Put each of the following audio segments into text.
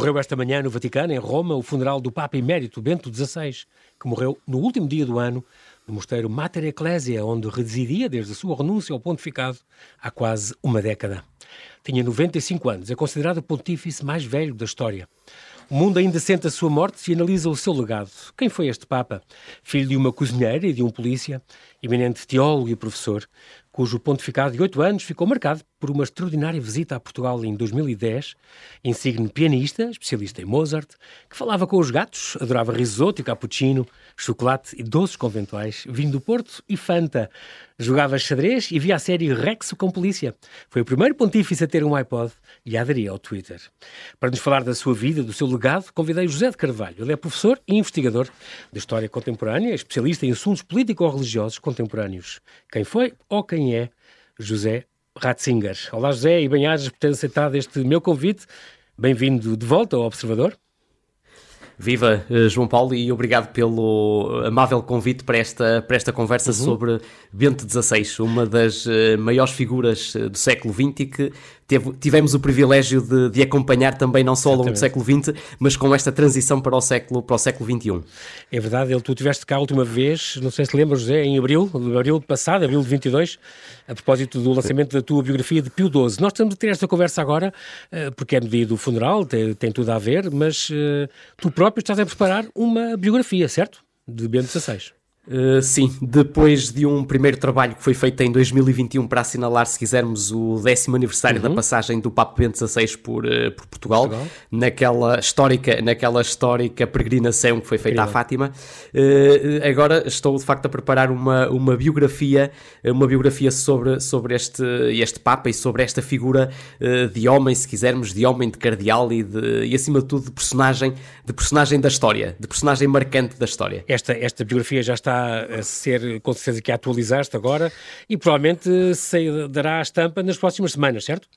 Decorreu esta manhã no Vaticano, em Roma, o funeral do Papa Emérito Bento XVI, que morreu no último dia do ano no mosteiro Mater Ecclesia, onde residia desde a sua renúncia ao pontificado há quase uma década. Tinha 95 anos, é considerado o pontífice mais velho da história. O mundo ainda sente a sua morte e analisa o seu legado. Quem foi este Papa? Filho de uma cozinheira e de um polícia, eminente teólogo e professor, cujo pontificado de oito anos ficou marcado por uma extraordinária visita a Portugal em 2010, insigne pianista, especialista em Mozart, que falava com os gatos, adorava risoto e cappuccino, chocolate e doces conventuais, vinho do Porto e Fanta. Jogava xadrez e via a série Rex com Polícia. Foi o primeiro pontífice a ter um iPod e a aderir ao Twitter. Para nos falar da sua vida, do seu legado, convidei José de Carvalho. Ele é professor e investigador de História Contemporânea, especialista em assuntos político-religiosos contemporâneos. Quem foi ou quem é José Ratzinger. Olá José e bem-ajas por ter aceitado este meu convite. Bem-vindo de volta ao Observador. Viva eh, João Paulo e obrigado pelo amável convite para esta, para esta conversa uhum. sobre Bento XVI, uma das uh, maiores figuras uh, do século XX e que teve, tivemos o privilégio de, de, acompanhar também não só ao longo do século XX, mas com esta transição para o século, para o século XXI. É verdade, ele, tu estiveste cá a última vez, não sei se lembras, José, em abril, abril passado, abril de 22, a propósito do lançamento da tua biografia de Pio XII. Nós estamos a ter esta conversa agora, uh, porque é no dia do funeral, tem, tem tudo a ver, mas tu próprio estás a preparar uma biografia, certo? De Bento XVI. Uh, sim, depois de um primeiro trabalho que foi feito em 2021 para assinalar, se quisermos, o décimo aniversário uhum. da passagem do Papa Bento XVI por, uh, por Portugal, Portugal, naquela histórica, naquela histórica peregrinação que foi feita Incrível. à Fátima, uh, agora estou de facto a preparar uma, uma biografia, uma biografia sobre, sobre este, este Papa e sobre esta figura de homem, se quisermos, de homem, de cardeal e, de, e acima de tudo de personagem, de personagem da história, de personagem marcante da história. Esta, esta biografia já está a ser, com certeza que atualizaste agora e provavelmente se dará a estampa nas próximas semanas, certo?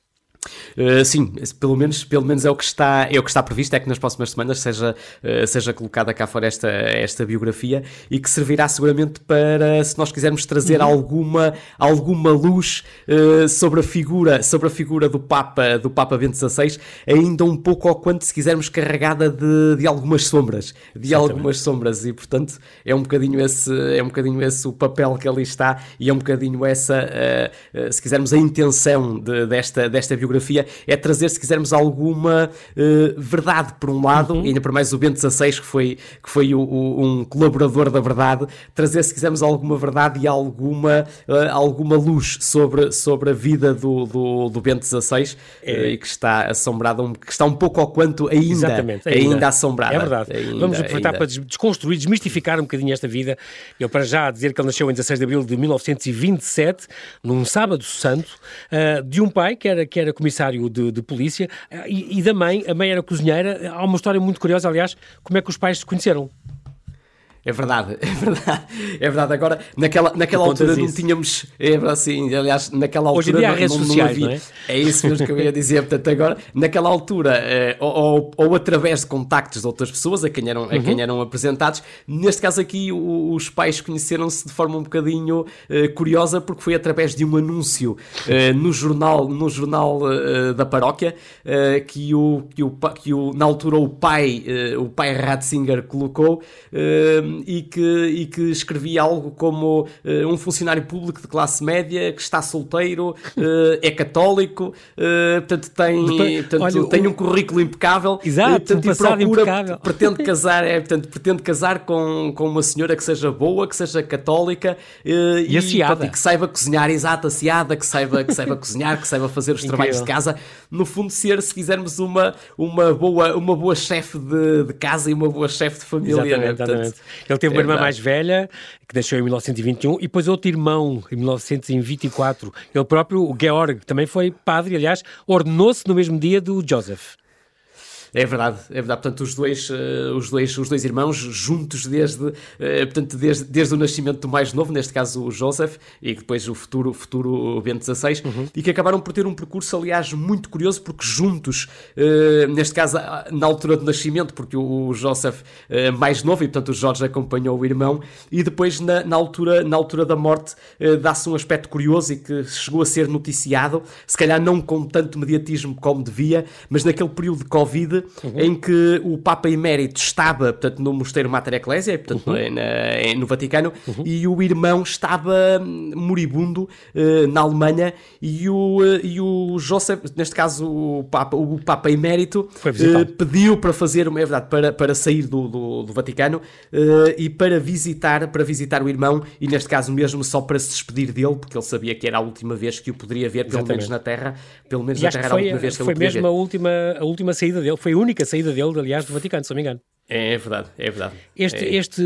Uh, sim, pelo menos, pelo menos é o que está é o que está previsto é que nas próximas semanas seja uh, seja colocada cá fora esta esta biografia e que servirá seguramente para se nós quisermos trazer uhum. alguma alguma luz uh, sobre a figura sobre a figura do Papa do Papa Bento XVI ainda um pouco ao quanto se quisermos carregada de, de algumas sombras de Exatamente. algumas sombras e portanto é um bocadinho esse é um bocadinho esse o papel que ali está e é um bocadinho essa se quisermos a intenção de, desta desta biografia biografia é trazer, se quisermos, alguma uh, verdade, por um lado, uhum. e ainda por mais o Bento XVI, que foi, que foi o, o, um colaborador da verdade, trazer, se quisermos, alguma verdade e alguma, uh, alguma luz sobre, sobre a vida do, do, do Bento XVI, é. uh, e que está assombrada, um, que está um pouco ao quanto ainda, ainda, ainda assombrada. É verdade. Ainda, Vamos aproveitar ainda. para desconstruir, desmistificar um bocadinho esta vida. Eu, para já, dizer que ele nasceu em 16 de abril de 1927, num sábado santo, de um pai que era, que era comissário de, de polícia e, e, da mãe, a mãe era cozinheira. Há uma história muito curiosa, aliás, como é que os pais se conheceram. É verdade, é verdade, é verdade. Agora, naquela, naquela altura não tínhamos, é verdade, sim, aliás, naquela altura Hoje em dia há redes não, sociais, não, havia, é? é? isso mesmo que eu ia dizer, portanto, agora, naquela altura, eh, ou, ou, ou, através de contactos de outras pessoas a quem eram, a quem uhum. eram apresentados, neste caso aqui o, os pais conheceram-se de forma um bocadinho eh, curiosa, porque foi através de um anúncio eh, no jornal, no jornal da paróquia, que, o, que, o, que o, na altura o pai, o pai Ratzinger colocou, e, que, e que escrevia algo como uh, um funcionário público de classe média que está solteiro, uh, é católico, uh, portanto, tem, portanto, Olha, tem um currículo impecável. Exato, portanto, um procura, impecável. pretende casar, é, portanto, pretende casar com, com uma senhora que seja boa, que seja católica e, e, portanto, e, que saiba cozinhar, exato, aciada, que saiba, que saiba cozinhar, que saiba fazer os trabalhos de casa. No fundo, ser, se quisermos, uma, uma boa, uma boa chefe de, de casa e uma boa chefe de família. Exatamente, né? portanto, exatamente. Ele teve uma é irmã mais velha, que nasceu em 1921, e depois outro irmão, em 1924. Ele próprio, o Georg, também foi padre, aliás, ordenou-se no mesmo dia do Joseph. É verdade, é verdade. Portanto, os dois, uh, os dois, os dois irmãos juntos desde, uh, portanto, desde, desde o nascimento do mais novo, neste caso o Joseph, e depois o futuro, futuro Bento XVI, uhum. e que acabaram por ter um percurso, aliás, muito curioso, porque juntos, uh, neste caso, na altura do nascimento, porque o, o Joseph mais novo, e portanto o Jorge acompanhou o irmão, e depois na, na altura, na altura da morte dá-se um aspecto curioso e que chegou a ser noticiado, se calhar não com tanto mediatismo como devia, mas naquele período de Covid, uhum. em que o Papa Emérito estava, portanto, no mosteiro Mater Ecclesia, portanto, uhum. na, no Vaticano, uhum. e o irmão estava moribundo uh, na Alemanha e o, uh, e o Joseph, neste caso o Papa, o Papa Emérito, uh, pediu para fazer, é verdade, para, para sair do, do, do Vaticano e para visitar, para visitar o irmão e neste caso mesmo só para se despedir dele, porque ele sabia que era a última vez que o poderia ver, pelo Exatamente. menos na Terra, pelo menos e na Terra era a última vez que foi mesmo a última, a última saída dele, foi a única saída dele, aliás, do Vaticano, se não me engano. É, é verdade, é verdade. Este, é. este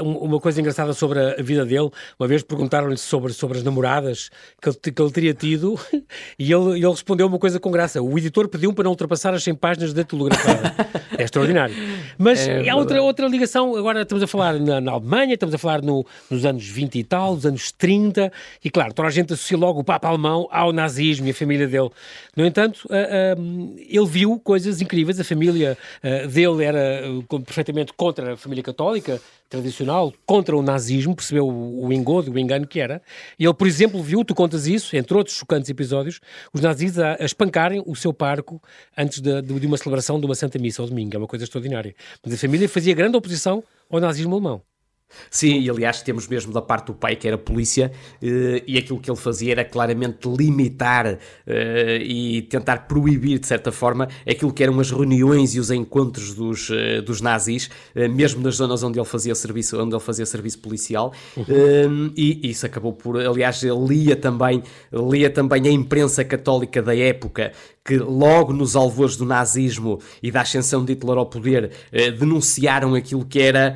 uh, uma coisa engraçada sobre a vida dele, uma vez perguntaram-lhe sobre, sobre as namoradas que ele, que ele teria tido e ele, ele respondeu uma coisa com graça. O editor pediu para não ultrapassar as 100 páginas da telegramada. é extraordinário. Mas é há outra, outra ligação, agora estamos a falar na, na Alemanha, estamos a falar no, nos anos 20 e tal, nos anos 30, e claro, toda a gente associa logo o Papa alemão ao nazismo e a família dele. No entanto, uh, uh, ele viu coisas incríveis, a família dele era perfeitamente contra a família católica tradicional, contra o nazismo, percebeu o, engodo, o engano que era. E ele, por exemplo, viu, tu contas isso, entre outros chocantes episódios, os nazis a, a espancarem o seu parco antes de, de, de uma celebração de uma Santa Missa ao domingo. É uma coisa extraordinária. Mas a família fazia grande oposição ao nazismo alemão. Sim, e aliás temos mesmo da parte do pai que era polícia eh, e aquilo que ele fazia era claramente limitar eh, e tentar proibir de certa forma aquilo que eram as reuniões e os encontros dos, eh, dos nazis, mesmo nas zonas onde ele fazia serviço, onde ele fazia serviço policial uhum. e isso acabou por, aliás ele lia também, lia também a imprensa católica da época que logo nos alvores do nazismo e da ascensão de Hitler ao poder denunciaram aquilo que era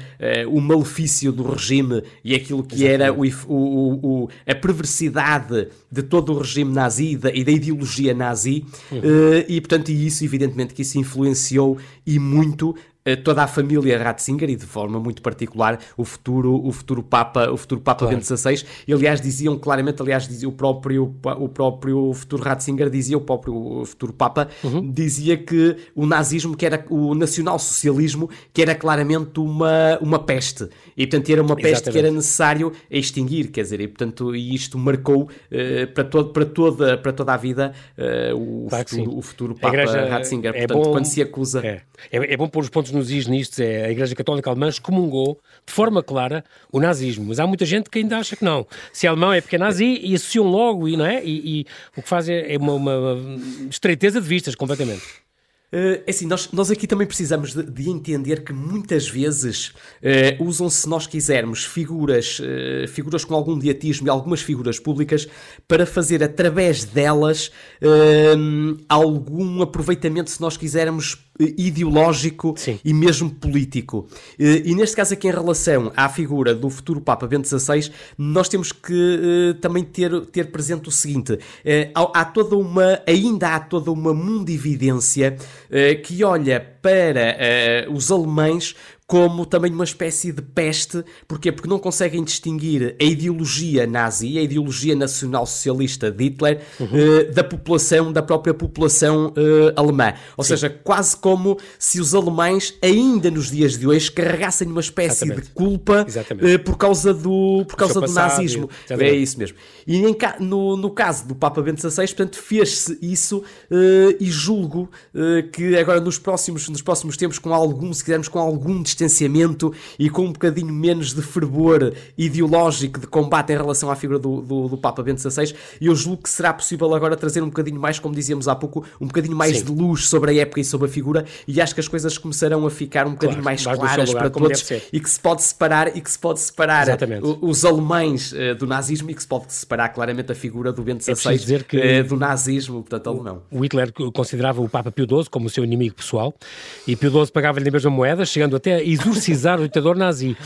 o malefício do regime e aquilo que Exatamente. era o, o, o, a perversidade de todo o regime nazi e da, e da ideologia nazi, uhum. uh, e portanto, isso, evidentemente, que isso influenciou e muito eh, toda a família Ratzinger e de forma muito particular o futuro o futuro Papa o futuro Papa claro. Bento XVI e aliás diziam claramente aliás dizia o próprio o próprio futuro Ratzinger dizia o próprio futuro Papa uhum. dizia que o nazismo que era o nacional-socialismo que era claramente uma uma peste e portanto era uma peste Exatamente. que era necessário extinguir quer dizer e portanto isto marcou uh, para todo para toda para toda a vida uh, o, claro futuro, o futuro Papa Ratzinger é portanto bom, quando se acusa é, é, é bom pôr os pontos nos is nisto é a Igreja Católica Alemã excomungou de forma clara o nazismo, mas há muita gente que ainda acha que não. Se é alemão é porque é nazi e associam logo, e, não é? e, e o que faz é, é uma, uma estreiteza de vistas completamente. Uh, assim, nós, nós aqui também precisamos de, de entender que muitas vezes uh, usam-se, se nós quisermos, figuras, uh, figuras com algum diatismo e algumas figuras públicas para fazer através delas algum aproveitamento, se nós quisermos, ideológico Sim. e mesmo político. E neste caso aqui em relação à figura do futuro Papa Bento XVI, nós temos que também ter, ter presente o seguinte, há, há toda uma, ainda há toda uma mundividência eh, que olha para os alemães como também uma espécie de peste. Porquê? Porque não conseguem distinguir a ideologia nazi, a ideologia nacional-socialista de Hitler, uhum. uh, da população, da própria população uh, alemã. Ou Sim. seja, quase como se os alemães, ainda nos dias de hoje, carregassem uma espécie Exatamente. de culpa uh, por causa do, por causa do nazismo. É isso mesmo. E em, no, no caso do Papa Bento XVI, portanto, fez-se isso e julgo que agora nos próximos, nos próximos tempos, com algum, se quisermos, com algum distanciamento e com um bocadinho menos de fervor ideológico de combate em relação à figura do, do, do Papa Bento XVI. E eu julgo que será possível agora trazer um bocadinho mais, como dizíamos há pouco, um bocadinho mais Sim. de luz sobre a época e sobre a figura. E acho que as coisas começarão a ficar um bocadinho claro, mais claras lugar, para todos e que se pode separar e que se pode separar os alemães uh, do nazismo e que se pode separar claramente a figura do Bento XVI é dizer que uh, do nazismo, portanto, alemão. O Hitler considerava o Papa Pio XII como o seu inimigo pessoal e Pio XII pagava-lhe a mesma moeda, chegando até exorcizar o ditador nazi.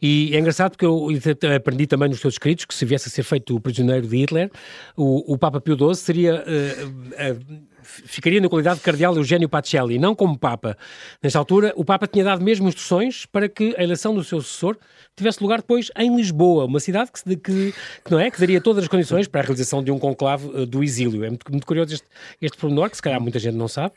E é engraçado porque eu aprendi também nos seus escritos que se viesse a ser feito o prisioneiro de Hitler, o, o Papa Pio XII seria... Uh, uh, ficaria na qualidade de cardeal Eugênio Pacelli, não como Papa. Nesta altura, o Papa tinha dado mesmo instruções para que a eleição do seu sucessor tivesse lugar depois em Lisboa, uma cidade que, que, que, não é, que daria todas as condições para a realização de um conclave uh, do exílio. É muito, muito curioso este, este pormenor, que se calhar muita gente não sabe.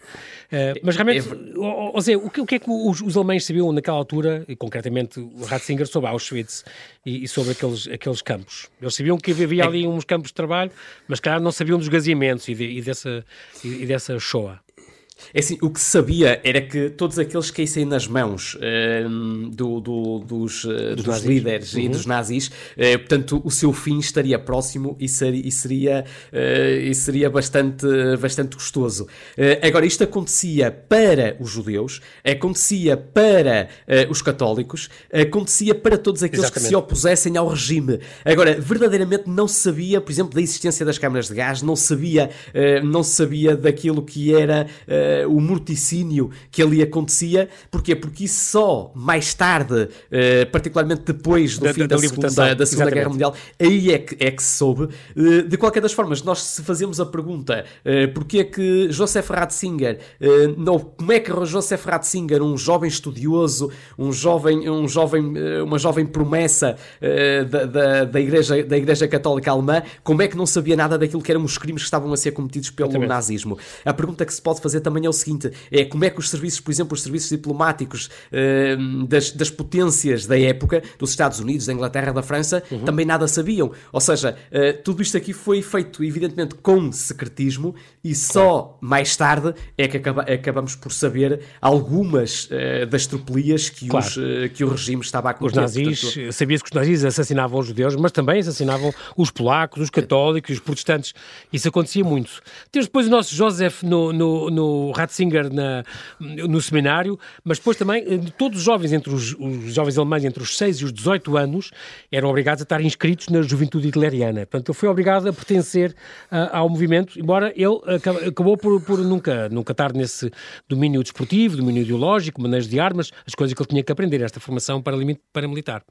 Uh, mas realmente, é, ou, ou seja, o que, o que é que os, os, alemães sabiam naquela altura, e concretamente o Ratzinger, sobre Auschwitz e, e, sobre aqueles, aqueles campos? Eles sabiam que havia ali uns campos de trabalho, mas calhar não sabiam dos gaziamentos e, de, e dessa, e, e dessa Shoah. É assim, o que se sabia era que todos aqueles que caíssem nas mãos uh, do, do, dos, uh, dos, dos líderes uhum. e dos nazis, uh, portanto, o seu fim estaria próximo e seria, e seria, e seria bastante, bastante gostoso. agora, isto acontecia para os judeus, acontecia para os católicos, acontecia para todos aqueles Exatamente. que se opusessem ao regime. Agora, verdadeiramente não se sabia, por exemplo, da existência das câmaras de gás, não sabia, não sabia daquilo que era uh, o morticínio que ali acontecia. Porquê? Porque isso só mais tarde, uh, particularmente depois do da, fim da, da, segunda, da segunda Guerra Mundial, aí é que, é que se soube. Uh, de qualquer das formas, nós se fazemos a pergunta uh, porque é que Joseph Ratzinger, não, como é que Joseph Ratzinger, um jovem estudioso, um jovem, um jovem, uma jovem promessa da, da, da, igreja, da Igreja Católica Alemã, como é que não sabia nada daquilo que eram os crimes que estavam a ser cometidos pelo Exatamente. nazismo? A pergunta que se pode fazer também é o seguinte: é como é que os serviços, por exemplo, os serviços diplomáticos uh, das, das potências da época, dos Estados Unidos, da Inglaterra, da França, uhum. também nada sabiam. Ou seja, uh, tudo isto aqui foi feito, evidentemente, com secretismo e só mais tarde é que acaba, acabamos por saber algumas uh, das tropelias que, claro. os, que o regime estava a cometer. Os nazis, Portanto... sabia-se que os nazis assassinavam os judeus, mas também assassinavam os polacos, os católicos, os protestantes. Isso acontecia muito. Temos depois o nosso Joseph no, no, no Ratzinger na, no seminário, mas depois também eh, todos os jovens, entre os, os, jovens alemães entre os 6 e os 18 anos, eram obrigados a estar inscritos na juventude hitleriana. Portanto, ele foi obrigado a pertencer ao movimento, embora ele acabou por, por, nunca, nunca estar nesse domínio desportivo, domínio ideológico, manejo de armas, as coisas que ele tinha que aprender, esta formação paramilitar.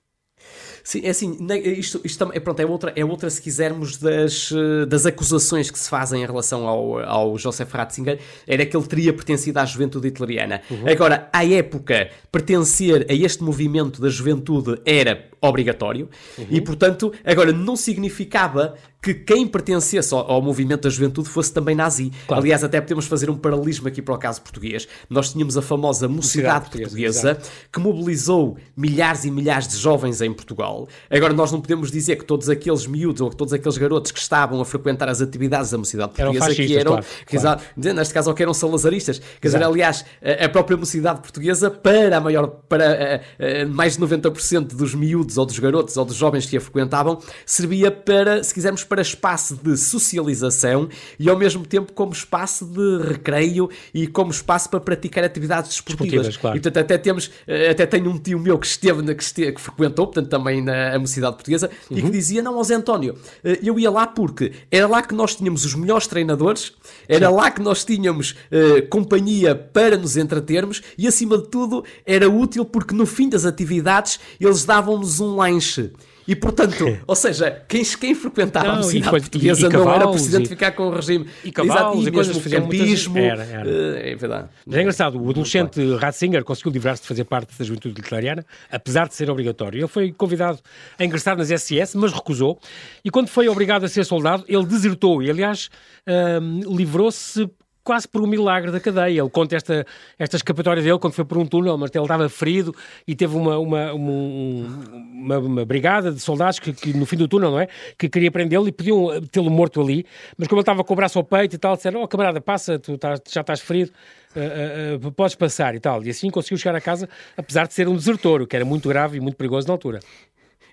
Sim, é assim, isto, isto é, pronto, é, outra, é outra, se quisermos, das, eh, das acusações que se fazem em relação ao, ao Joseph Ratzinger, era que ele teria pertencido à juventude hitleriana. Uhum. Agora, à época, pertencer a este movimento da juventude era obrigatório uhum. e, portanto, agora não significava que quem pertencesse ao, ao, movimento da juventude fosse também nazi. Claro. Aliás, até podemos fazer um paralelismo aqui para o caso português. Nós tínhamos a famosa Mocidade Portuguesa, portuguesa que mobilizou milhares e milhares de jovens em Portugal. Agora, nós não podemos dizer que todos aqueles miúdos ou que todos aqueles garotos que estavam a frequentar as atividades da Mocidade Portuguesa que eram, claro, que, claro. neste caso, ou que eram salazaristas. Quer dizer, aliás, a, própria Mocidade Portuguesa, para a maior, para a, a, mais de 90% dos miúdos ou dos garotos ou dos jovens que a frequentavam, servia para, se quisermos, para espaço de socialização e ao mesmo tempo como espaço de recreio e como espaço para praticar atividades desportivas. Claro. E portanto até temos, eh, até tenho um tio meu que esteve, que, esteve, que frequentou, portanto também na mocidade portuguesa, uhum. e que uhum. dizia, não, José António, eh, eu ia lá porque era lá que nós tínhamos os melhores treinadores, era Sim. lá que nós tínhamos uh, companhia para nos entretermos e acima de tudo era útil porque no fim das atividades eles davam-nos um lanche. E portanto, ou seja, quem, quem frequentava não, a cidade depois, portuguesa e, e não era preciso identificar com o regime. E cavalos Exato, e, e coisas campismo. Muitas... Era, era. Uh, é verdade. Mas é engraçado, o adolescente Ratzinger conseguiu livrar-se de fazer parte da juventude hitleriana, apesar de ser obrigatório. Ele foi convidado a ingressar nas SS, mas recusou. E quando foi obrigado a ser soldado, ele desertou. E, aliás, uh, livrou-se quase por um milagre da cadeia. Ele conta esta, esta escapatória dele quando foi por um túnel, mas ele estava ferido e teve uma, uma, uma, uma brigada de soldados que, que, no fim do túnel, não é? Que queria prendê-lo e podiam tê-lo morto ali, mas como ele estava com o braço ao peito e tal, disseram, oh camarada, passa, tu estás, já estás ferido, uh, uh, uh, podes passar e tal. E assim conseguiu chegar a casa, apesar de ser um desertor, o que era muito grave e muito perigoso na altura.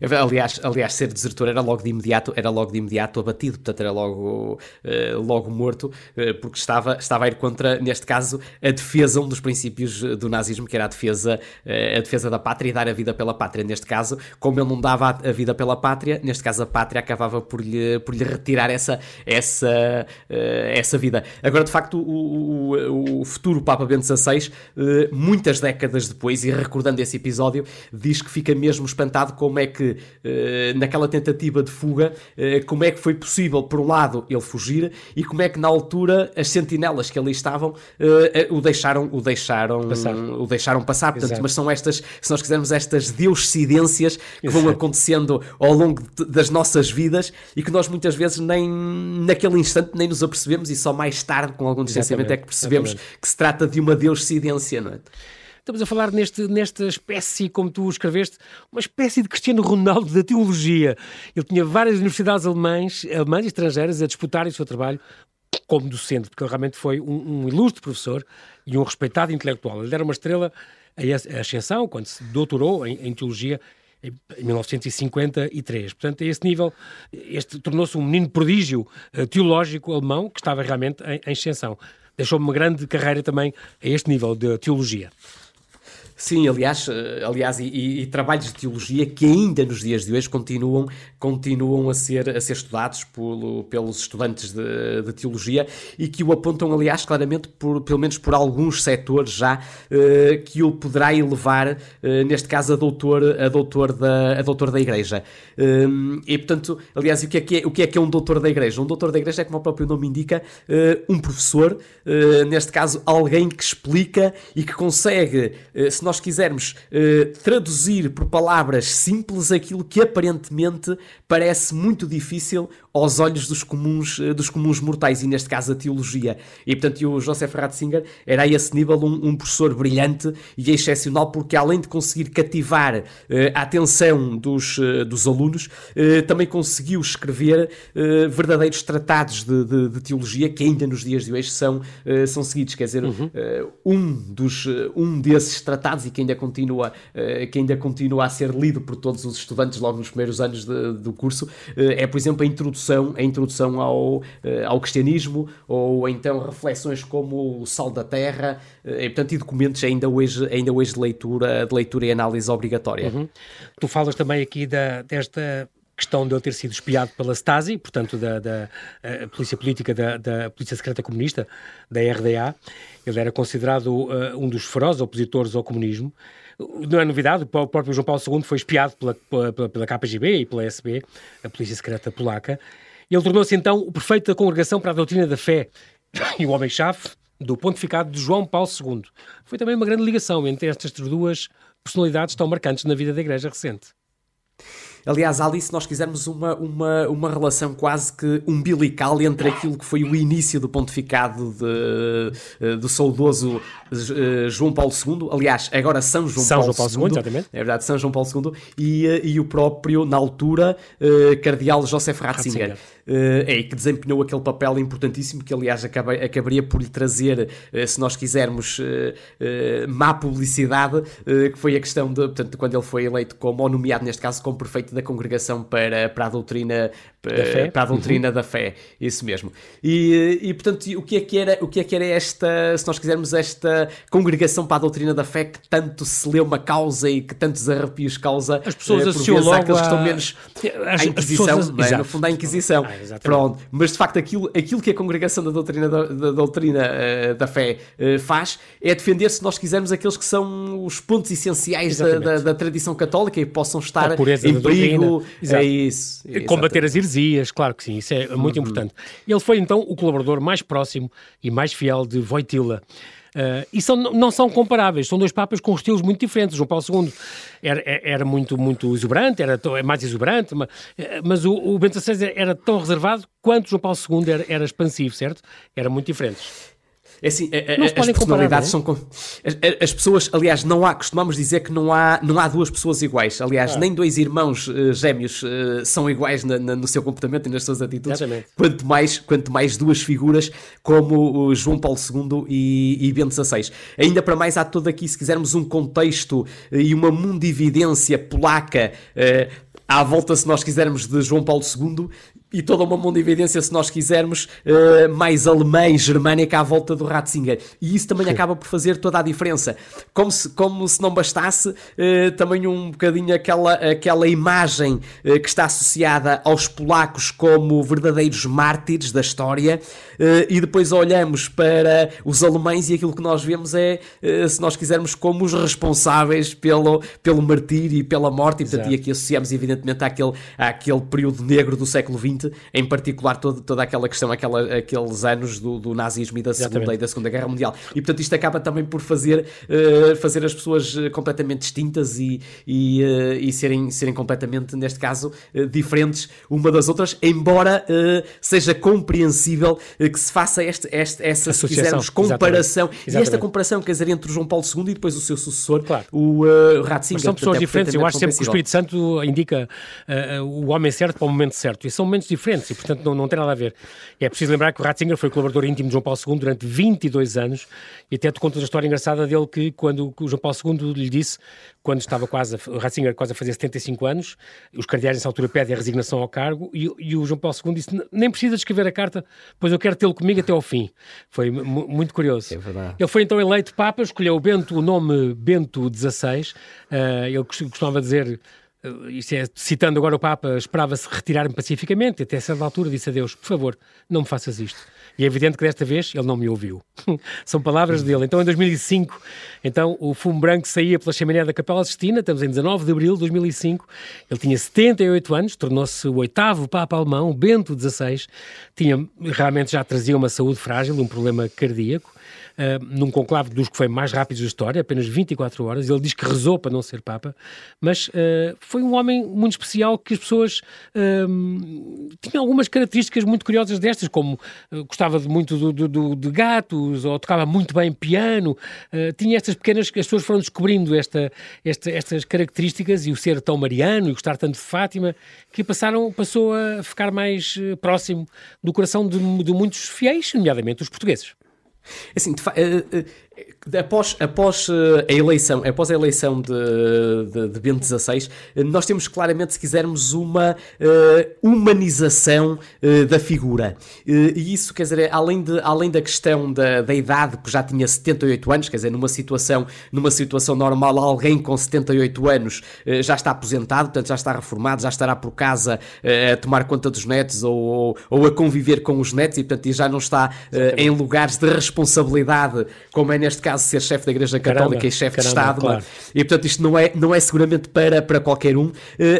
Aliás, aliás, ser desertor era logo de imediato, era logo de imediato abatido, portanto era logo, uh, logo morto, uh, porque estava, estava a ir contra, neste caso, a defesa, um dos princípios do nazismo, que era a defesa, uh, a defesa da pátria e dar a vida pela pátria. Neste caso, como ele não dava a vida pela pátria, neste caso a pátria acabava por lhe, por lhe retirar essa, essa, essa vida. Agora, de facto, o, o, o futuro Papa Bento XVI, muitas décadas depois, e recordando esse episódio, diz que fica mesmo espantado como é que uh, naquela tentativa de fuga, uh, como é que foi possível, por um lado, ele fugir e como é que na altura as sentinelas que ali estavam uh, o deixaram, o deixaram, passar. o deixaram passar. Portanto, mas são estas, se nós quisermos, estas deuscidências que Exato. vão acontecendo ao longo de, das nossas vidas e que nós muitas vezes nem naquele instante nem nos apercebemos e só mais tarde, com algum distanciamento, é que percebemos Exatamente. que se trata de uma deuscidência, não é? Estamos a falar neste, nesta espécie, como tu escreveste, uma espécie de Cristiano Ronaldo da teologia. Ele tinha várias universidades alemãs, alemãs e estrangeiras a disputarem o seu trabalho como docente, porque ele realmente foi um, um ilustre professor e um respeitado intelectual. Ele era uma estrela a ascensão, quando se doutorou em, em teologia em 1953. Portanto, a esse nível, este tornou-se um menino prodígio uh, teológico alemão que estava realmente em, em ascensão. Deixou uma grande carreira também a este nível de teologia. Sim, aliás, eh, aliás e, e, e, trabalhos de teologia que ainda nos dias de hoje continuam, continuam a, ser, a ser estudados por, pelos estudantes de, de, teologia e que o apontam, aliás, claramente, por, pelo menos por alguns setores já, eh, que o poderá elevar, eh, neste caso, a doutor, a doutor, da, a doutor da Igreja. Eh, e, portanto, aliás, o que, é que é, o que é que é um doutor da Igreja? Um doutor da Igreja é, como o próprio nome indica, eh, um professor, eh, neste caso, alguém que explica e que consegue, se nós quisermos uh, traduzir por palavras simples aquilo que aparentemente parece muito difícil aos olhos dos comuns, eh, dos comuns mortais, e neste caso a teologia. E portanto, o Joseph Ratzinger era a esse nível um, um professor brilhante e excepcional, porque além de conseguir cativar uh, a atenção dos, uh, dos alunos, uh, também conseguiu escrever verdadeiros tratados de, de, de, teologia que ainda nos dias de hoje são, são seguidos. Quer dizer, uhum. um, dos, um desses tratados e que ainda, continua, que ainda continua a ser lido por todos os estudantes logo nos primeiros anos de, do curso, é, por exemplo, a introdução, a introdução ao, ao cristianismo, ou então reflexões como o sal da terra, e, portanto, e documentos ainda hoje, ainda hoje de, leitura, de leitura e análise obrigatória. Uhum. Tu falas também aqui da, desta questão de ele ter sido espiado pela Stasi, portanto, da, da polícia política da, da, Polícia Secreta Comunista, da RDA. Ele era considerado uh, um dos ferozes opositores ao comunismo. Não é novidade, o próprio João Paulo II foi espiado pela, pela, pela KGB e pela SB, a Polícia Secreta Polaca. Ele tornou-se então o prefeito da Congregação para a Doutrina da Fé e o homem-chave do pontificado de João Paulo II. Foi também uma grande ligação entre estas duas personalidades tão marcantes na vida da Igreja recente. Aliás, ali, se nós quisermos uma, uma, uma relação quase que umbilical entre aquilo que foi o início do pontificado de, eh, do saudoso eh, João Paulo II, aliás, agora São João, São Paulo, João Paulo II, exatamente. É verdade, São João Paulo II, e, eh, e o próprio, na altura, Cardeal Joseph Ratzinger. Ratzinger. É, que desempenhou aquele papel importantíssimo que, aliás, acaba, acabaria por lhe trazer, se nós quisermos, má publicidade, que foi a questão de, portanto, quando ele foi eleito como, ou nomeado neste caso, como prefeito da congregação para, para a doutrina para, para a doutrina uhum. da fé, isso mesmo. E, e portanto, o que é que era, o que é que era esta, se nós quisermos esta congregação para a doutrina da fé que tanto se leu uma causa e que tantos arrepios causa? As pessoas eh, associam logo àqueles a... que estão menos à Inquisição, pessoas... é? no fundo à Inquisição. Ah, Pronto, mas de facto aquilo, aquilo que a congregação da doutrina da, da doutrina uh, da fé uh, faz é defender, se nós quisermos, aqueles que são os pontos essenciais da, da, da, tradição católica e possam estar em perigo. É isso. Combater as heresias, claro que sim, isso é muito uhum. importante. Ele foi então o colaborador mais próximo e mais fiel de Wojtyla. Uh, e são, não são comparáveis, são dois papas com estilos muito diferentes. João Paulo II era, era muito, muito exuberante, era é mais exuberante, mas, eh, mas o, o Bento XVI era tão reservado quanto João Paulo II era, era expansivo, certo? Eram muito diferentes. É assim, a, a, as personalidades comparar, são. As, as, pessoas, aliás, não há, costumamos dizer que não há, não há duas pessoas iguais. Aliás, ah. nem dois irmãos uh, gêmeos uh, são iguais na, na, no seu comportamento e nas suas atitudes. Exatamente. Quanto mais, quanto mais duas figuras como João Paulo II e, e Bento XVI. Ainda para mais, há todo aqui, se quisermos, um contexto uh, e uma mundividência polaca à volta, se nós quisermos, de João Paulo II e toda uma mão de evidência, se nós quisermos, uh, mais alemã e germânica à volta do Ratzinger. E isso também acaba por fazer toda a diferença. Como se, como se não bastasse, uh, também um bocadinho aquela, aquela imagem uh, que está associada aos polacos como verdadeiros mártires da história, e depois olhamos para os alemães e aquilo que nós vemos é, se nós quisermos, como os responsáveis pelo, pelo martírio e pela morte, e, portanto, e aqui associamos evidentemente àquele, àquele período negro do século XX em particular todo, toda aquela questão, aquela, aqueles anos do, do nazismo e da Segunda e da Segunda Guerra Mundial. E portanto isto acaba também por fazer, uh, fazer as pessoas eh, completamente distintas e, e, uh, e serem, serem completamente, neste caso, uh, diferentes uma das outras, embora seja compreensível que se faça este, este, essa, se quisermos, comparação. Exatamente. E esta comparação, quer dizer, entre o João Paulo II e depois o seu sucessor, claro. o uh, Ratzinger. Mas são pessoas é diferentes. Eu acho sempre que o Espírito Santo indica o homem certo para o momento certo. E são momentos diferentes e, portanto, não, não tem nada a ver. É preciso lembrar que o Ratzinger foi colaborador íntimo de João Paulo II durante 22 anos e até te contas a história engraçada dele que quando o João Paulo II lhe disse, quando estava quase, a, o Ratzinger quase a fazer 75 anos, os cardeais nessa altura pedem a resignação ao cargo e, e o João Paulo II disse, nem precisa escrever a carta, pois eu quero tê-lo comigo até ao fim. Foi muito curioso. É verdade. Ele foi então eleito Papa, escolheu o Bento, o nome Bento XVI, uh, ele costumava dizer eh, isso é, citando agora o Papa, esperava-se retirar-me pacificamente, até certa altura disse a Deus, por favor, não me faças isto. E é evidente que desta vez ele não me ouviu. São palavras dele. Então, em 2005, então, o fumo branco saía pela chaminé da Capela Sistina, estamos em 19 de abril de 2005. Ele tinha 78 anos, tornou-se o oitavo Papa alemão, Bento XVI. Tinha, realmente já trazia uma saúde frágil, um problema cardíaco uh, num conclave dos que foi mais rápidos da história, apenas 24 horas. Ele diz que rezou para não ser Papa, mas uh, foi um homem muito especial que as pessoas uh, tinham algumas características muito curiosas destas, como gostava de muito do, do, de gatos, ou tocava muito bem piano, tinha estas pequenas que as pessoas foram descobrindo esta, esta, estas características e o ser tão mariano e gostar tanto de Fátima, que passaram, passou a ficar mais próximo do coração de, de muitos fiéis, nomeadamente os portugueses. Assim, de, uh, uh, após, após eh, a eleição, após a eleição de, de, de Bento XVI, eh, nós temos claramente, se quisermos, uma uh, humanização uh, da figura. Uh, e isso, quer dizer, além, de, além da questão da, da idade, que já tinha 78 anos, quer dizer, numa situação, numa situação normal, alguém com 78 anos já está aposentado, portanto já está reformado, já estará por casa a tomar conta dos netos ou, ou, ou, a conviver com os netos e, portanto, já não está em lugares de responsabilidade, como é neste caso ser chefe da Igreja Católica caramba, e chefe de Estado. É? Claro. E portanto isto não é, não é seguramente para, para qualquer um. Uh,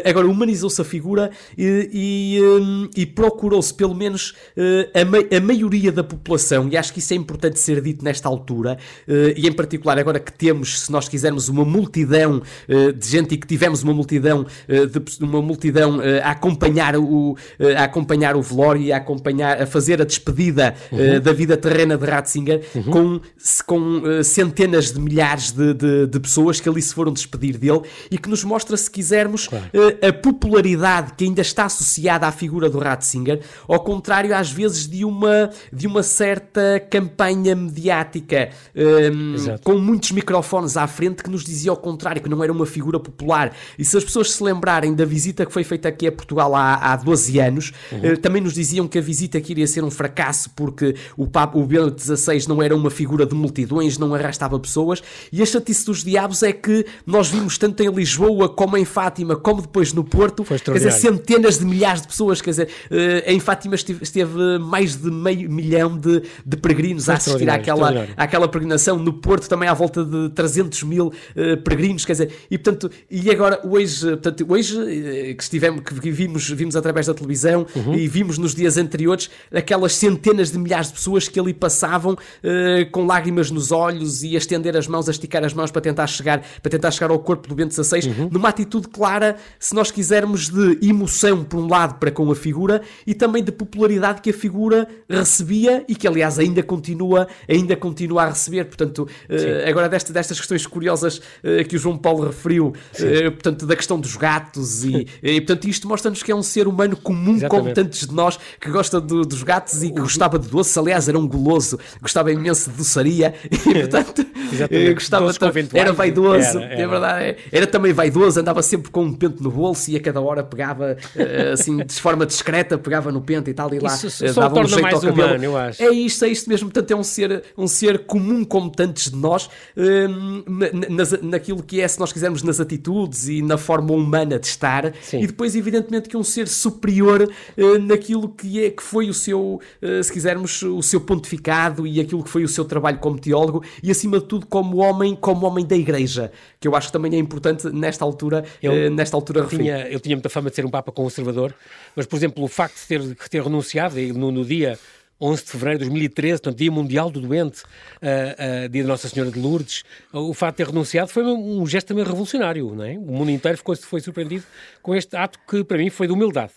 agora, humanizou-se a figura e, e, um, e procurou-se pelo menos uh, a, ma a maioria da população, e acho que isso é importante ser dito nesta altura, uh, e em particular agora que temos, se nós quisermos, uma multidão de gente e que tivemos uma multidão, de, uma multidão a acompanhar o, a acompanhar o velório e a acompanhar, a fazer a despedida uhum. da vida terrena de Ratzinger uhum. com, com centenas de milhares de, de, de, pessoas que ali se foram despedir dele e que nos mostra, se quisermos, claro. uh, a popularidade que ainda está associada à figura do Ratzinger, ao contrário, às vezes, de uma, de uma certa campanha mediática um, com muitos microfones à frente que nos dizia ao contrário, que não era uma figura popular. E se as pessoas se lembrarem da visita que foi feita aqui a Portugal há, há 12 anos, uhum. uh, também nos diziam que a visita que iria ser um fracasso porque o Papa, o Bento XVI não era uma figura de multidões, não arrastava pessoas. E a chatice dos diabos é que nós vimos tanto em Lisboa como em Fátima, como depois no Porto, quer dizer, centenas de milhares de pessoas. Quer dizer, uh, em Fátima esteve, esteve, mais de meio milhão de, de peregrinos a assistir àquela, àquela peregrinação. No Porto também à volta de 300 mil uh, peregrinos. Quer dizer, e portanto, e agora hoje, portanto, hoje uh, que estivemos, que vimos, vimos através da televisão uhum. e vimos nos dias anteriores aquelas centenas de milhares de pessoas que ali passavam com lágrimas nos olhos e a estender as mãos, a esticar as mãos para tentar chegar, para tentar chegar ao corpo do Bento XVI, uhum. numa atitude clara, se nós quisermos, de emoção, por um lado, para com a figura e também de popularidade que a figura recebia e que, aliás, ainda continua, ainda continua a receber. Portanto, uh, agora desta, destas questões curiosas uh, que o João Paulo referiu, uh, portanto, da questão dos gatos e, e portanto, isto mostra-nos que é um ser humano comum Exatamente. como tantos de nós que gosta do, dos gatos e que gostava de doce, aliás, era um goloso, gostava imenso de doçaria e, portanto, eu gostava era vaidoso, era, era. é verdade. Era também vaidoso, andava sempre com um pente no bolso e a cada hora pegava, eh, assim, de forma discreta, pegava no pente e tal, e lá Isso eh, dava um jeito mais ao cabelo. Humano, eu acho. É isto, é isto mesmo. Portanto, é um ser, um ser comum como tantos de nós, ehm, nas, naquilo que é, se nós quisermos, nas atitudes e na forma humana de estar, Sim. e depois, evidentemente, que é um ser superior uh, naquilo que, é, que foi o seu, uh, se quisermos, o seu pontificado e aquilo que foi o seu trabalho como teólogo, e acima de tudo, como homem, como homem da igreja, que eu acho que também é importante nesta altura, ele, uh, nesta altura tinha, Ele tinha muita fama de ser um Papa conservador, mas, por exemplo, o facto de ter, de ter renunciado no, no dia 11 de fevereiro de 2013, portanto, Dia Mundial do Doente, uh, uh, Dia de Nossa Senhora de Lourdes, o facto de ter renunciado foi um, um gesto também revolucionário, não é? O mundo inteiro ficou, foi surpreendido com este ato que, para mim, foi de humildade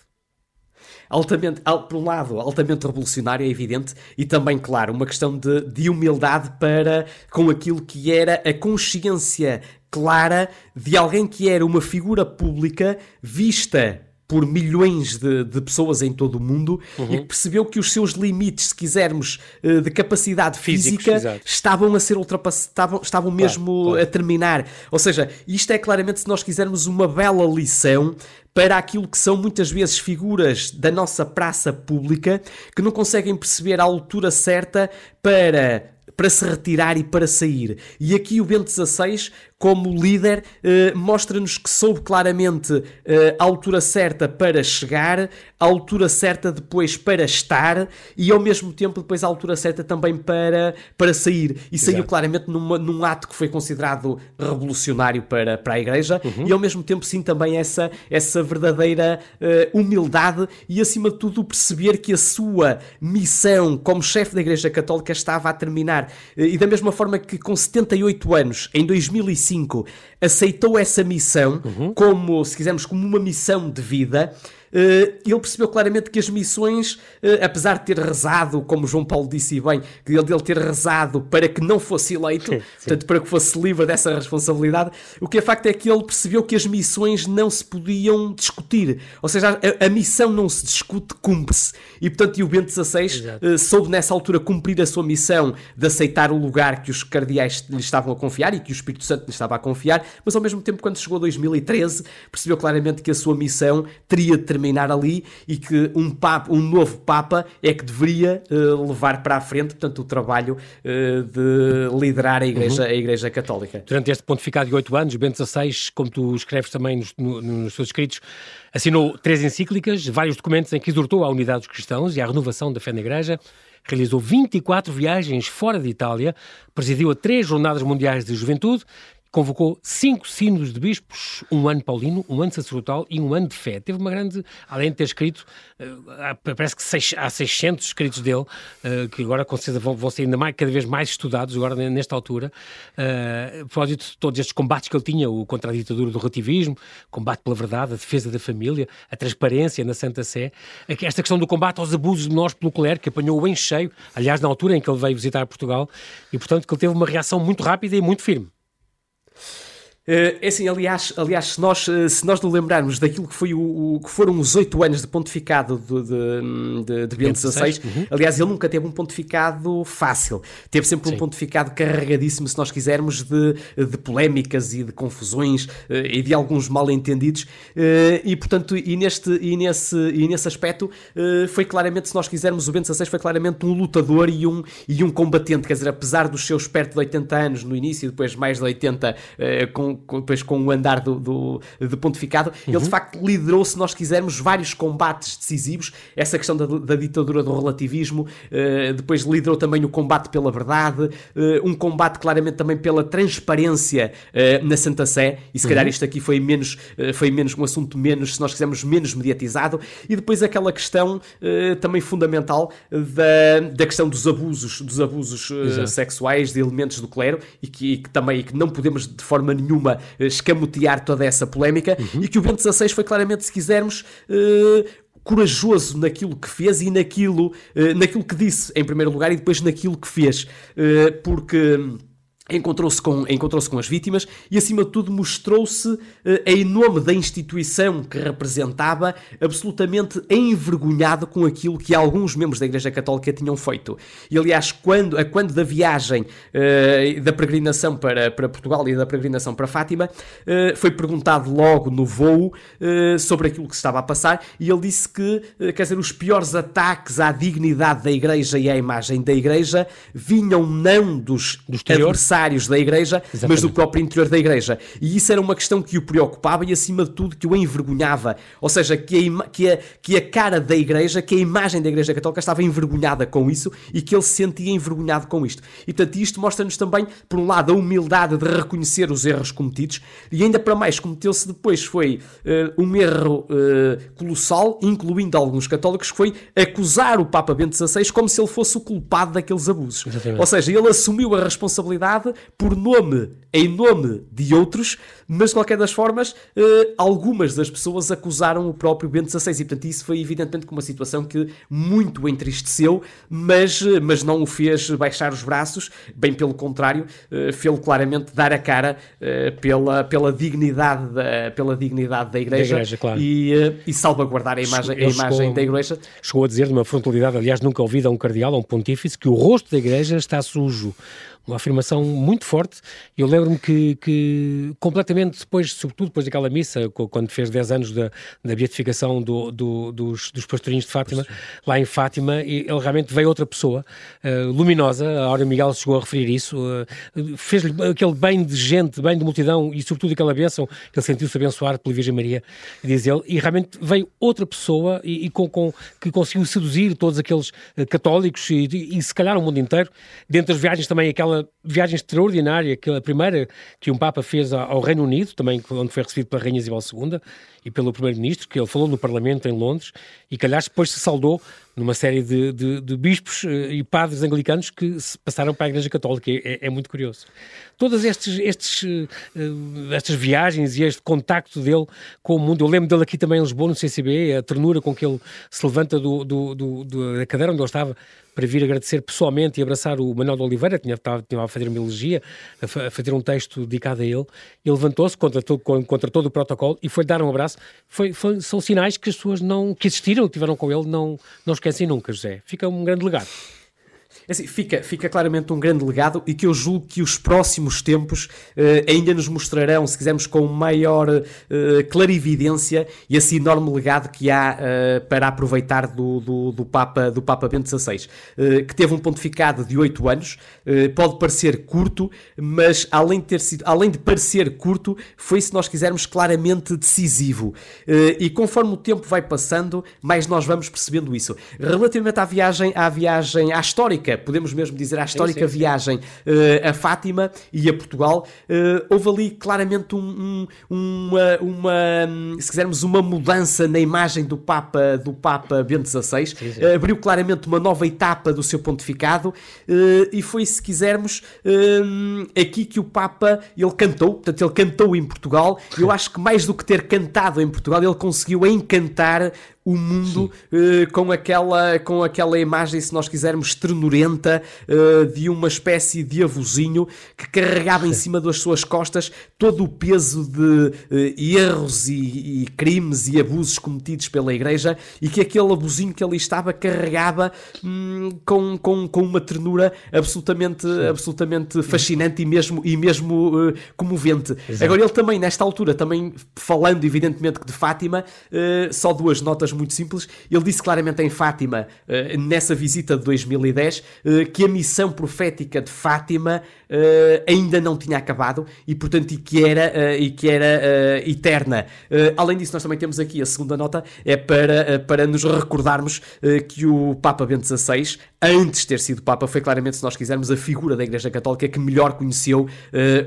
altamente, por um lado, altamente revolucionário, é evidente, e também, claro, uma questão de, de humildade para com aquilo que era a consciência clara de alguém que era uma figura pública vista por milhões de, de pessoas em todo o mundo uhum. e que percebeu que os seus limites, se quisermos, uh, de capacidade Físicos, física exato. estavam a ser ultrapassados, estavam, estavam mesmo claro, claro. a terminar. Ou seja, isto é claramente, se nós quisermos, uma bela lição para aquilo que são muitas vezes figuras da nossa praça pública que não conseguem perceber a altura certa para para se retirar e para sair. E aqui o Bento XVI como líder, eh, mostra-nos que soube claramente eh, a altura certa para chegar, a altura certa depois para estar e ao mesmo tempo depois a altura certa também para, para sair. E saiu Exato. claramente numa, num ato que foi considerado revolucionário para, para a Igreja uhum. e ao mesmo tempo sim também essa, essa verdadeira uh, humildade e acima de tudo perceber que a sua missão como chefe da Igreja Católica estava a terminar. E da mesma forma que com 78 anos, em 2005, aceitou essa missão uhum. como, se quisermos, como uma missão de vida ele percebeu claramente que as missões, eh, apesar de ter rezado, como João Paulo disse bem, que ele ter rezado para que não fosse eleito, sim, sim. portanto, para que fosse livre dessa responsabilidade, o que é facto é que ele percebeu que as missões não se podiam discutir. Ou seja, a, a missão não se discute, cumpre-se. E, portanto, e o Bento XVI uh, soube nessa altura cumprir a sua missão de aceitar o lugar que os cardeais lhe estavam a confiar e que o Espírito Santo lhe estava a confiar, mas ao mesmo tempo, quando chegou a 2013, percebeu claramente que a sua missão teria de terminar ali e que um, papa, um novo Papa é que deveria uh, levar para a frente, portanto, o trabalho uh, de liderar a Igreja, uhum. a Igreja Católica. Durante este pontificado de oito anos, Bento XVI, como tu escreves também nos, no, nos seus escritos, assinou três encíclicas, vários documentos em que exortou à unidade dos cristãos e à renovação da fé na Igreja, realizou 24 viagens fora de Itália, presidiu a três Jornadas Mundiais de Juventude convocou cinco sinos de bispos, um ano paulino, um ano sacerdotal e um ano de fé. Teve uma grande, além de ter escrito, uh, parece que seis, há 600 escritos dele, uh, que agora com certeza vão, vão, ser ainda mais, cada vez mais estudados agora nesta altura, por causa de todos estes combates que ele tinha, o contra a ditadura do relativismo, combate pela verdade, a defesa da família, a transparência na Santa Sé, esta questão do combate aos abusos de nós pelo clero, que apanhou-o em cheio, aliás, na altura em que ele veio visitar Portugal, e portanto que ele teve uma reação muito rápida e muito firme. Uh, é assim, aliás, aliás se, nós, eh, se nós nos lembrarmos daquilo que, foi o, o que foram os oito anos de pontificado de, de, de, de Bento XVI, uhum. aliás, ele nunca teve um pontificado fácil. Teve sempre Sim. um pontificado carregadíssimo, se nós quisermos, de, de polémicas e de confusões uh, e de alguns mal-entendidos. E, portanto, e neste, e nesse, e nesse aspecto, foi claramente, se nós quisermos, o Bento XVI foi claramente um lutador e um, e um combatente. Quer dizer, apesar dos seus perto de 80 anos no início e depois mais de 80 com com, depois com o andar do, do, do pontificado, uhum. ele de facto liderou, se nós quisermos, vários combates decisivos. Essa questão da, da ditadura do relativismo, uh, depois liderou também o combate pela verdade, uh, um combate claramente também pela transparência uh, na Santa Sé, e se calhar uhum. isto aqui foi menos, foi menos um assunto menos, se nós quisermos, menos mediatizado, e depois aquela questão também fundamental da, da questão dos abusos, dos abusos sexuais de elementos do clero, e que, e que também e que não podemos de forma nenhuma nenhuma eh, escamotear toda essa polémica uhum. e que o Bento XVI foi claramente, se quisermos, uh, corajoso naquilo que fez e naquilo, uh, naquilo que disse em primeiro lugar e depois naquilo que fez, porque encontrou-se com, encontrou com as vítimas e, acima de tudo, mostrou-se, eh, em nome da instituição que representava, absolutamente envergonhado com aquilo que alguns membros da Igreja Católica tinham feito. E, aliás, quando, a quando da viagem uh, da peregrinação para, para Portugal e da peregrinação para Fátima, uh, foi perguntado logo no voo uh, sobre aquilo que se estava a passar e ele disse que, quer dizer, os piores ataques à dignidade da Igreja e à imagem da Igreja vinham não dos, dos adversários adversários da Igreja, Exatamente. mas do próprio interior da Igreja. E isso era uma questão que o preocupava e, acima de tudo, que o envergonhava. Ou seja, que a, que a, que a cara da Igreja, que a imagem da Igreja Católica estava envergonhada com isso e que ele se sentia envergonhado com isto. E, portanto, isto mostra-nos também, por um lado, a humildade de reconhecer os erros cometidos e, ainda para mais, cometeu-se depois foi uh, um erro uh, colossal, incluindo alguns católicos, que foi acusar o Papa Bento XVI como se ele fosse o culpado daqueles abusos. Exatamente. Ou seja, ele assumiu a responsabilidade por nome, em nome de outros, mas de qualquer das formas, eh, algumas das pessoas acusaram o próprio Bento XVI e, portanto, isso foi evidentemente uma situação que muito o entristeceu, mas, eh, mas não o fez baixar os braços, bem pelo contrário, eh, fez-lo claramente dar a cara pela, pela, dignidade da, pela dignidade da Igreja, da igreja claro. e, e salvaguardar a imagem, a imagem chegou, da Igreja. Chegou a dizer, de uma frontalidade, aliás, nunca ouvida a um cardeal, a um pontífice, que o rosto da Igreja está sujo uma afirmação muito forte. Eu lembro-me que, que, completamente depois, sobretudo depois daquela missa, quando fez 10 anos da, da beatificação do, do, dos, dos pastorinhos de Fátima, lá em Fátima, ele realmente veio outra pessoa, uh, luminosa, a Aura Miguel chegou a referir isso, uh, fez-lhe aquele bem de gente, bem de multidão e sobretudo aquela bênção, que ele sentiu-se abençoar pela Virgem Maria, diz ele, e realmente veio outra pessoa e, e com, com, que conseguiu seduzir todos aqueles uh, católicos e, e, e se calhar o mundo inteiro, dentro das viagens também aquela aquela viagem extraordinária, que a primeira que um Papa fez ao Reino Unido, também onde foi recebido pela Rainha Isabel II e pelo Primeiro-Ministro, que ele falou no Parlamento em Londres, e que aliás depois se saldou numa série de, de, de bispos eh, e padres anglicanos que se passaram para a Igreja Católica. É, é muito curioso. Todas estes, estes, uh, estas viagens e este contacto dele com o mundo, eu lembro dele aqui também em Lisboa, no CCB, a ternura com que ele se levanta do, do, do, da cadeira onde ele estava para vir agradecer pessoalmente e abraçar o Manuel de Oliveira, que tinha, estava, tinha a fazer uma elegia, a, fazer um texto dedicado a ele, e levantou-se contra, contra todo o protocolo e foi dar um abraço. Foi, foi, são sinais que as pessoas não, que existiram, tiveram com ele, não, não esquecem nunca, José. Fica um grande legado. É assim, fica, fica claramente um grande legado e que eu julgo que os próximos tempos uh, ainda nos mostrarão, se quisermos, com maior uh, clarividência e esse enorme legado que há uh, para aproveitar do, do, do, Papa, do Papa Bento XVI, que teve um pontificado de 8 anos, pode parecer curto, mas além de, ter sido, além de parecer curto, foi, se nós quisermos, claramente decisivo. e conforme o tempo vai passando, mais nós vamos percebendo isso. Relativamente à viagem, à viagem, à histórica histórica, podemos mesmo dizer, a histórica sim, sim, viagem uh, a Fátima e a Portugal, uh, houve ali claramente um, um, uma, uma, se quisermos, uma mudança na imagem do Papa, do Papa Bento XVI, sim, uh, abriu claramente uma nova etapa do seu pontificado e foi, se quisermos, aqui que o Papa, ele cantou, portanto ele cantou em Portugal, eu acho que mais do que ter cantado em Portugal, ele conseguiu encantar o mundo uh, com, aquela, com aquela imagem, se nós quisermos, ternurenta uh, de uma espécie de avozinho que carregava em cima das suas costas todo o peso de uh, erros e, e, crimes e abusos cometidos pela Igreja e que aquele avozinho que ali estava carregava hum, com, com, com uma ternura absolutamente, absolutamente fascinante e mesmo, e mesmo comovente. Exato. Agora, ele também, nesta altura, também falando evidentemente de Fátima, só duas notas muito simples. Ele disse claramente em Fátima, uh, nessa visita de 2010, uh, eh, que a missão profética de Fátima uh, ainda não tinha acabado e, portanto, e que era, e que era eterna. além disso, nós também temos aqui a segunda nota, é para, para nos recordarmos que o Papa Bento XVI, antes de ter sido Papa, foi claramente, se nós quisermos, a figura da Igreja Católica que melhor conheceu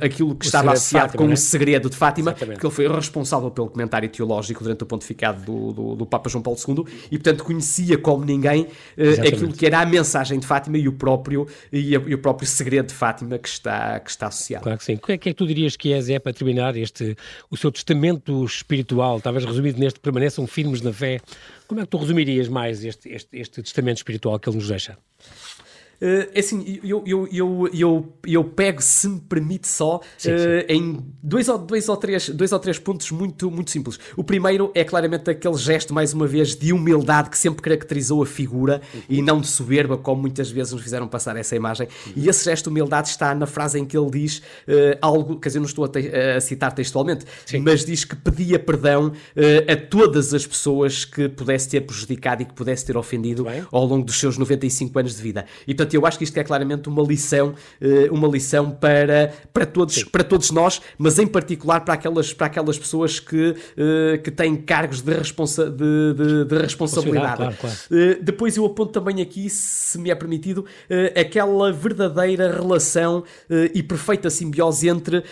aquilo que o estava associado Fátima, com né? o segredo de Fátima, Exatamente. porque ele foi responsável pelo comentário teológico durante o pontificado do, do, do Papa João Paulo II e, portanto, conhecia como ninguém uh, aquilo que era a mensagem de Fátima e o próprio, e, a, e, o próprio segredo de Fátima que está, que está associado. Claro que sim. O que é que, é que tu dirias que é, Zé, para terminar este, o seu testamento espiritual, talvez resumido neste permaneçam firmes na fé? Como é que tu resumirias mais este, este, este testamento espiritual que ele nos deixa? Uh, assim, eu, eu, eu, eu, eu pego, se me permite só, sim, uh, sim. em dois ou, dois, ou três, dois ou três pontos muito, muito simples. O primeiro é claramente aquele gesto, mais uma vez, de humildade que sempre caracterizou a figura uhum. e não de soberba, como muitas vezes nos fizeram passar essa imagem. Uhum. E esse gesto de humildade está na frase em que ele diz uh, algo, quer dizer, não estou a, te, a citar textualmente, sim. mas diz que pedia perdão a todas as pessoas que pudesse ter prejudicado e que pudesse ter ofendido ao longo dos seus 95 anos de vida. E portanto, eu acho que isto é claramente uma lição, eh, uma lição para, para, todos, para todos nós, mas em particular para aquelas, para aquelas pessoas que, eh, que têm cargos de, responsa, de, de, de responsabilidade. Claro, claro. Eh, depois eu aponto também aqui, se me é permitido, aquela verdadeira relação e perfeita simbiose entre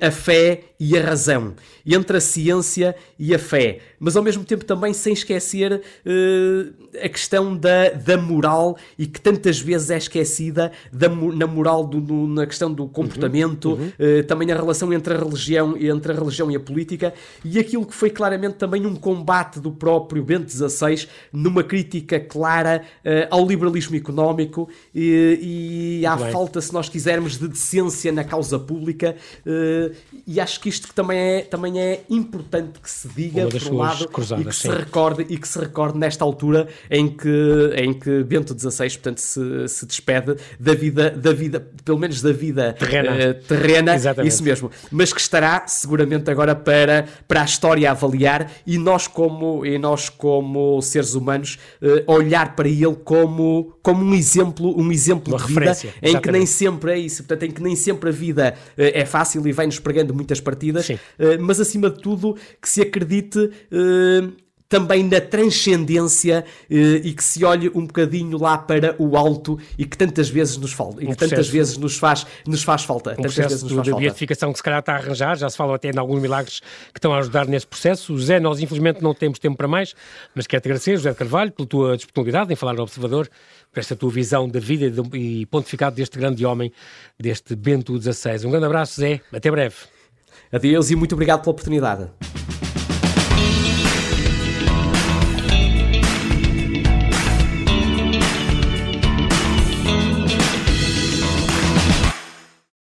a fé e a razão, entre a ciência e a fé mas ao mesmo tempo também sem esquecer uh, a questão da, da moral e que tantas vezes é esquecida da, na moral, do, do, na questão do comportamento, uhum, uhum. Uh, também a relação entre a religião, entre a religião e a política, e aquilo que foi claramente também um combate do próprio Bento XVI numa crítica clara uh, ao liberalismo económico e, e à bem. falta, se nós quisermos, de decência na causa pública, e acho que isto também é, também é importante que se diga, por um lado, e que, se recorde, e que se recorde nesta altura em que, em que Bento XVI, portanto, se, se despede da vida, da vida, pelo menos da vida terrena, uh, terrena isso mesmo, mas que estará seguramente agora para, para a história avaliar e nós como, e nós como seres humanos uh, olhar para ele como, como um exemplo, um exemplo Uma de vida em que nem sempre é isso, portanto, em que nem sempre a vida uh, é fácil e vai-nos pregando muitas partidas, mas acima de tudo que se acredite também na transcendência eh, e que se olhe um bocadinho lá para o alto e que tantas vezes nos falta e que tantas vezes nos faz, nos faz falta. Um tantas vezes nos faz falta. beatificação que se calhar está a arranjar, já se fala até em alguns milagres que estão a ajudar nesse processo. José, nós infelizmente não temos tempo para mais, mas quero te agradecer, José de Carvalho, pela tua disponibilidade em falar no Observador, por esta tua visão da vida e pontificado deste grande homem, deste Bento XVI. Um grande abraço, Zé, até breve. Adeus e muito obrigado pela oportunidade.